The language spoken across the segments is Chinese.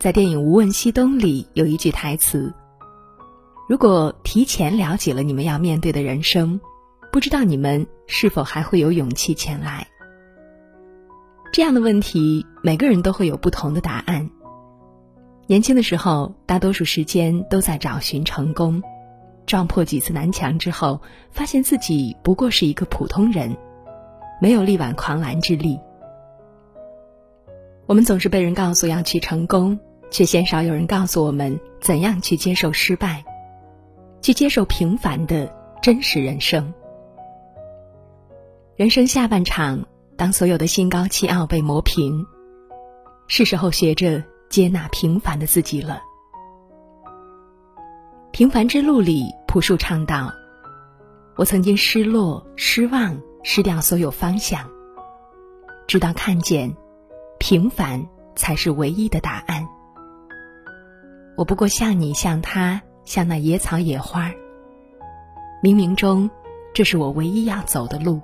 在电影《无问西东》里有一句台词：“如果提前了解了你们要面对的人生，不知道你们是否还会有勇气前来。”这样的问题，每个人都会有不同的答案。年轻的时候，大多数时间都在找寻成功，撞破几次南墙之后，发现自己不过是一个普通人，没有力挽狂澜之力。我们总是被人告诉要去成功，却鲜少有人告诉我们怎样去接受失败，去接受平凡的真实人生。人生下半场，当所有的心高气傲被磨平，是时候学着接纳平凡的自己了。平凡之路里，朴树唱道：“我曾经失落、失望、失掉所有方向，直到看见。”平凡才是唯一的答案。我不过像你，像他，像那野草野花。冥冥中，这是我唯一要走的路。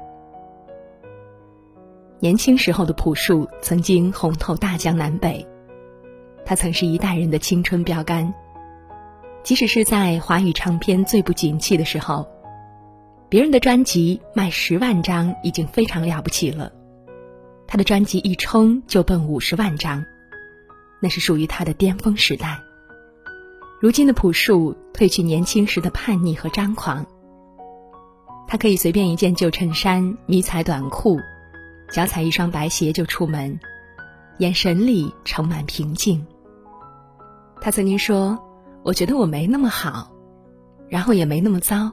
年轻时候的朴树曾经红透大江南北，他曾是一代人的青春标杆。即使是在华语唱片最不景气的时候，别人的专辑卖十万张已经非常了不起了。他的专辑一冲就奔五十万张，那是属于他的巅峰时代。如今的朴树褪去年轻时的叛逆和张狂，他可以随便一件旧衬衫、迷彩短裤，脚踩一双白鞋就出门，眼神里盛满平静。他曾经说：“我觉得我没那么好，然后也没那么糟，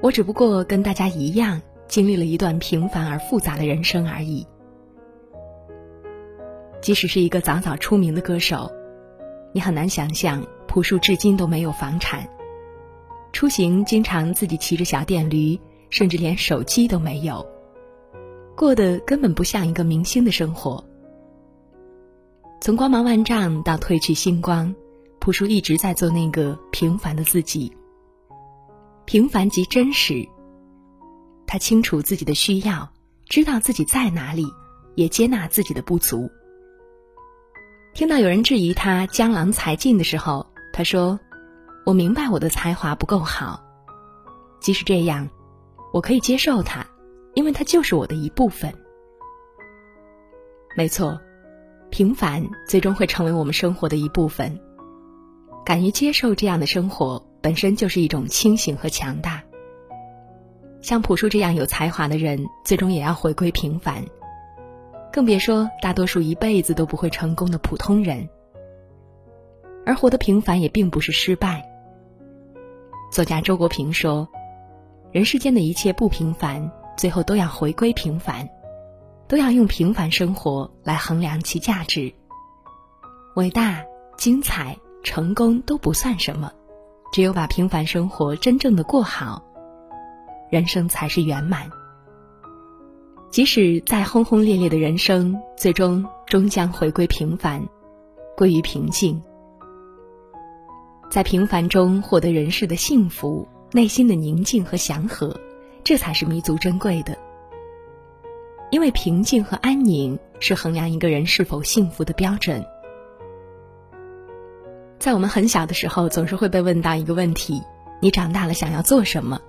我只不过跟大家一样，经历了一段平凡而复杂的人生而已。”即使是一个早早出名的歌手，你很难想象朴树至今都没有房产，出行经常自己骑着小电驴，甚至连手机都没有，过得根本不像一个明星的生活。从光芒万丈到褪去星光，朴树一直在做那个平凡的自己。平凡即真实。他清楚自己的需要，知道自己在哪里，也接纳自己的不足。听到有人质疑他江郎才尽的时候，他说：“我明白我的才华不够好，即使这样，我可以接受它，因为它就是我的一部分。”没错，平凡最终会成为我们生活的一部分。敢于接受这样的生活，本身就是一种清醒和强大。像朴树这样有才华的人，最终也要回归平凡。更别说大多数一辈子都不会成功的普通人，而活得平凡也并不是失败。作家周国平说：“人世间的一切不平凡，最后都要回归平凡，都要用平凡生活来衡量其价值。伟大、精彩、成功都不算什么，只有把平凡生活真正的过好，人生才是圆满。”即使再轰轰烈烈的人生，最终终将回归平凡，归于平静。在平凡中获得人世的幸福、内心的宁静和祥和，这才是弥足珍贵的。因为平静和安宁是衡量一个人是否幸福的标准。在我们很小的时候，总是会被问到一个问题：你长大了想要做什么？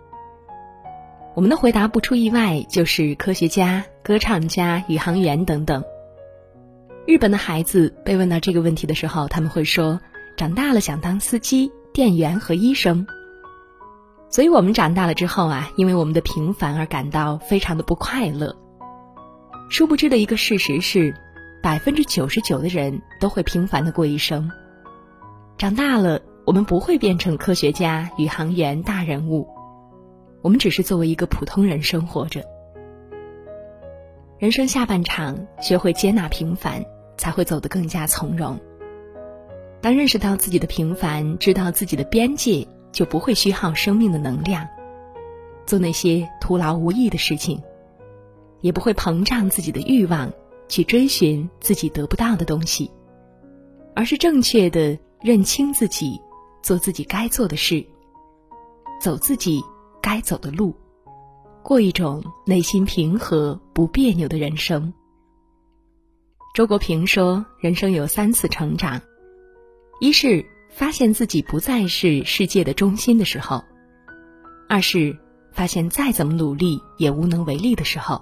我们的回答不出意外就是科学家、歌唱家、宇航员等等。日本的孩子被问到这个问题的时候，他们会说：“长大了想当司机、店员和医生。”所以，我们长大了之后啊，因为我们的平凡而感到非常的不快乐。殊不知的一个事实是，百分之九十九的人都会平凡的过一生。长大了，我们不会变成科学家、宇航员、大人物。我们只是作为一个普通人生活着。人生下半场，学会接纳平凡，才会走得更加从容。当认识到自己的平凡，知道自己的边界，就不会虚耗生命的能量，做那些徒劳无益的事情，也不会膨胀自己的欲望，去追寻自己得不到的东西，而是正确的认清自己，做自己该做的事，走自己。该走的路，过一种内心平和、不别扭的人生。周国平说：“人生有三次成长，一是发现自己不再是世界的中心的时候，二是发现再怎么努力也无能为力的时候，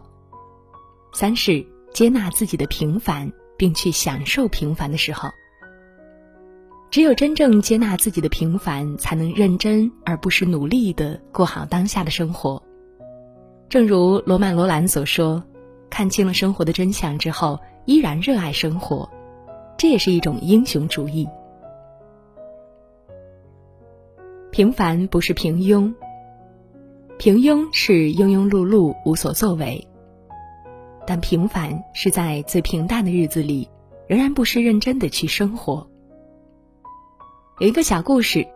三是接纳自己的平凡，并去享受平凡的时候。只有真正接纳自己的平凡，才能认真而不是努力的过好当下的生活。正如罗曼·罗兰所说：“看清了生活的真相之后，依然热爱生活，这也是一种英雄主义。平凡不是平庸，平庸是庸庸碌碌、无所作为，但平凡是在最平淡的日子里，仍然不失认真的去生活。”有一个小故事，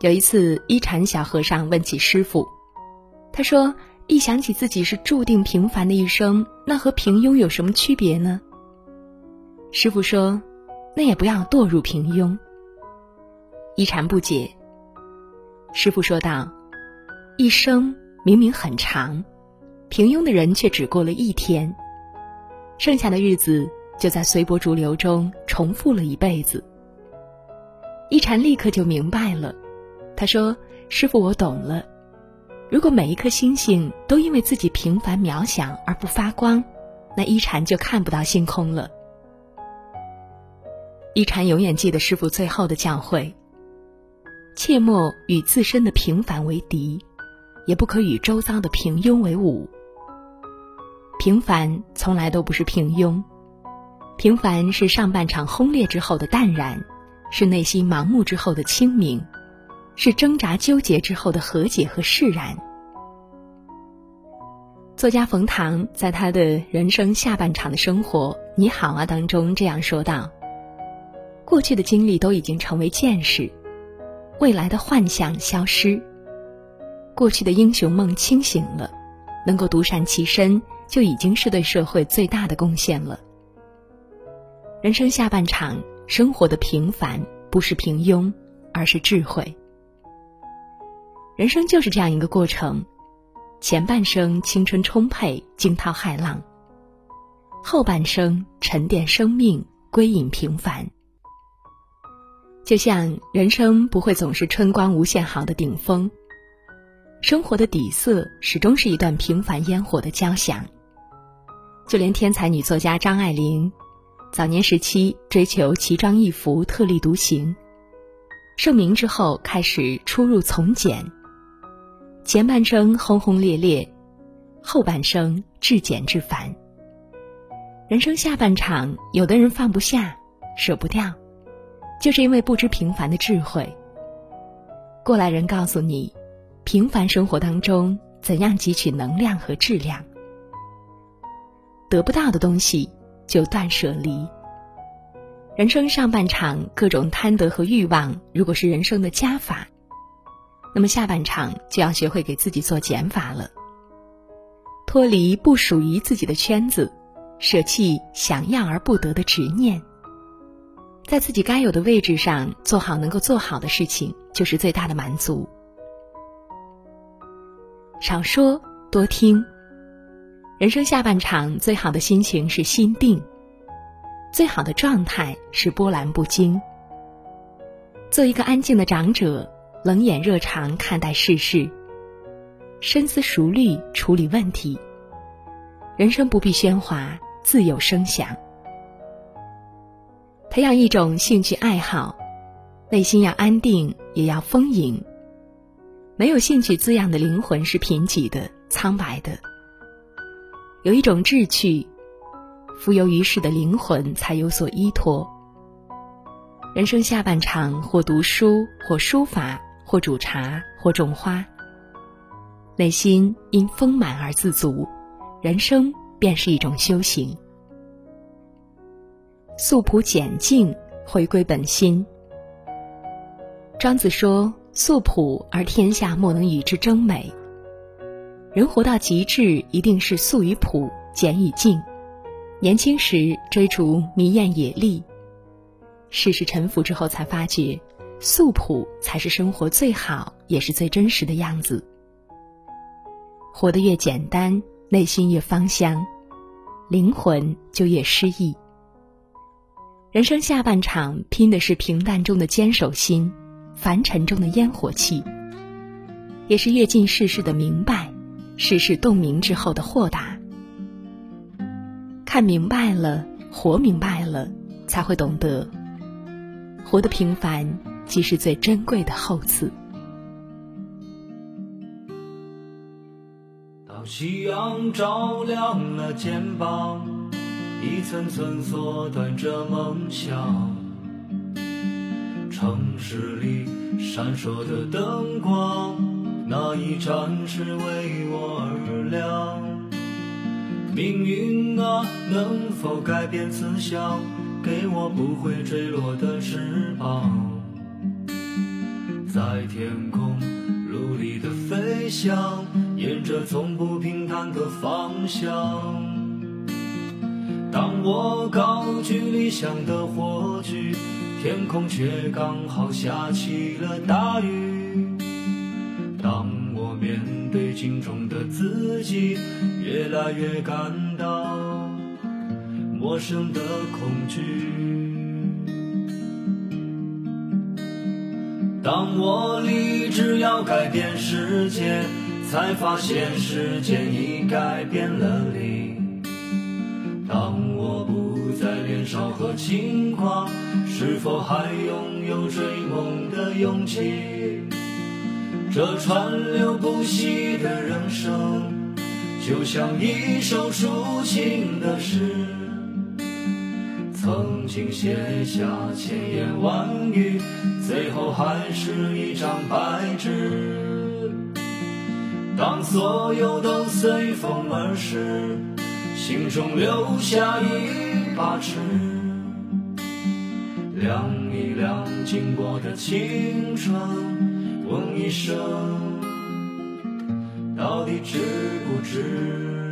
有一次，一禅小和尚问起师傅，他说：“一想起自己是注定平凡的一生，那和平庸有什么区别呢？”师傅说：“那也不要堕入平庸。”一禅不解。师傅说道：“一生明明很长，平庸的人却只过了一天，剩下的日子就在随波逐流中重复了一辈子。”一禅立刻就明白了，他说：“师傅，我懂了。如果每一颗星星都因为自己平凡渺小而不发光，那一禅就看不到星空了。”一禅永远记得师傅最后的教诲：切莫与自身的平凡为敌，也不可与周遭的平庸为伍。平凡从来都不是平庸，平凡是上半场轰烈之后的淡然。是内心盲目之后的清明，是挣扎纠结之后的和解和释然。作家冯唐在他的人生下半场的生活，你好啊当中这样说道：“过去的经历都已经成为见识，未来的幻想消失，过去的英雄梦清醒了，能够独善其身，就已经是对社会最大的贡献了。人生下半场。”生活的平凡不是平庸，而是智慧。人生就是这样一个过程：前半生青春充沛、惊涛骇浪；后半生沉淀生命、归隐平凡。就像人生不会总是春光无限好的顶峰，生活的底色始终是一段平凡烟火的交响。就连天才女作家张爱玲。早年时期追求奇装异服、特立独行，盛名之后开始出入从简。前半生轰轰烈烈，后半生至简至繁。人生下半场，有的人放不下、舍不掉，就是因为不知平凡的智慧。过来人告诉你，平凡生活当中怎样汲取能量和质量。得不到的东西。就断舍离。人生上半场各种贪得和欲望，如果是人生的加法，那么下半场就要学会给自己做减法了。脱离不属于自己的圈子，舍弃想要而不得的执念，在自己该有的位置上做好能够做好的事情，就是最大的满足。少说多听。人生下半场，最好的心情是心定，最好的状态是波澜不惊。做一个安静的长者，冷眼热肠看待世事，深思熟虑处理问题。人生不必喧哗，自有声响。培养一种兴趣爱好，内心要安定，也要丰盈。没有兴趣滋养的灵魂是贫瘠的、苍白的。有一种志趣，浮游于世的灵魂才有所依托。人生下半场，或读书，或书法，或煮茶，或种花。内心因丰满而自足，人生便是一种修行。素朴简静，回归本心。庄子说：“素朴而天下莫能与之争美。”人活到极致，一定是素与朴，简与静。年轻时追逐迷艳野丽，世事沉浮之后，才发觉素朴才是生活最好，也是最真实的样子。活得越简单，内心越芳香，灵魂就越诗意。人生下半场拼的是平淡中的坚守心，凡尘中的烟火气，也是阅尽世事的明白，世事洞明之后的豁达。看明白了，活明白了，才会懂得，活得平凡，即是最珍贵的厚赐。当夕阳照亮了肩膀。一层层缩短着梦想，城市里闪烁的灯光，那一盏是为我而亮。命运啊，能否改变慈祥，给我不会坠落的翅膀，在天空努力的飞翔，沿着从不平坦的方向。当我高举理想的火炬，天空却刚好下起了大雨。面对镜中的自己，越来越感到陌生的恐惧。当我立志要改变世界，才发现时间已改变了你。当我不再年少和轻狂，是否还拥有追梦的勇气？这川流不息的人生，就像一首抒情的诗，曾经写下千言万语，最后还是一张白纸。当所有都随风而逝。心中留下一把尺，量一量经过的青春，问一声，到底值不值？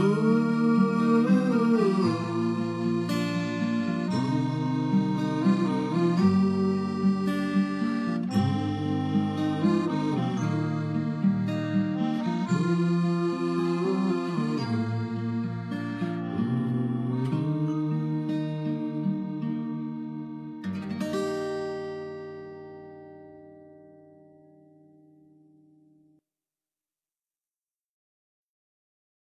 Ooh.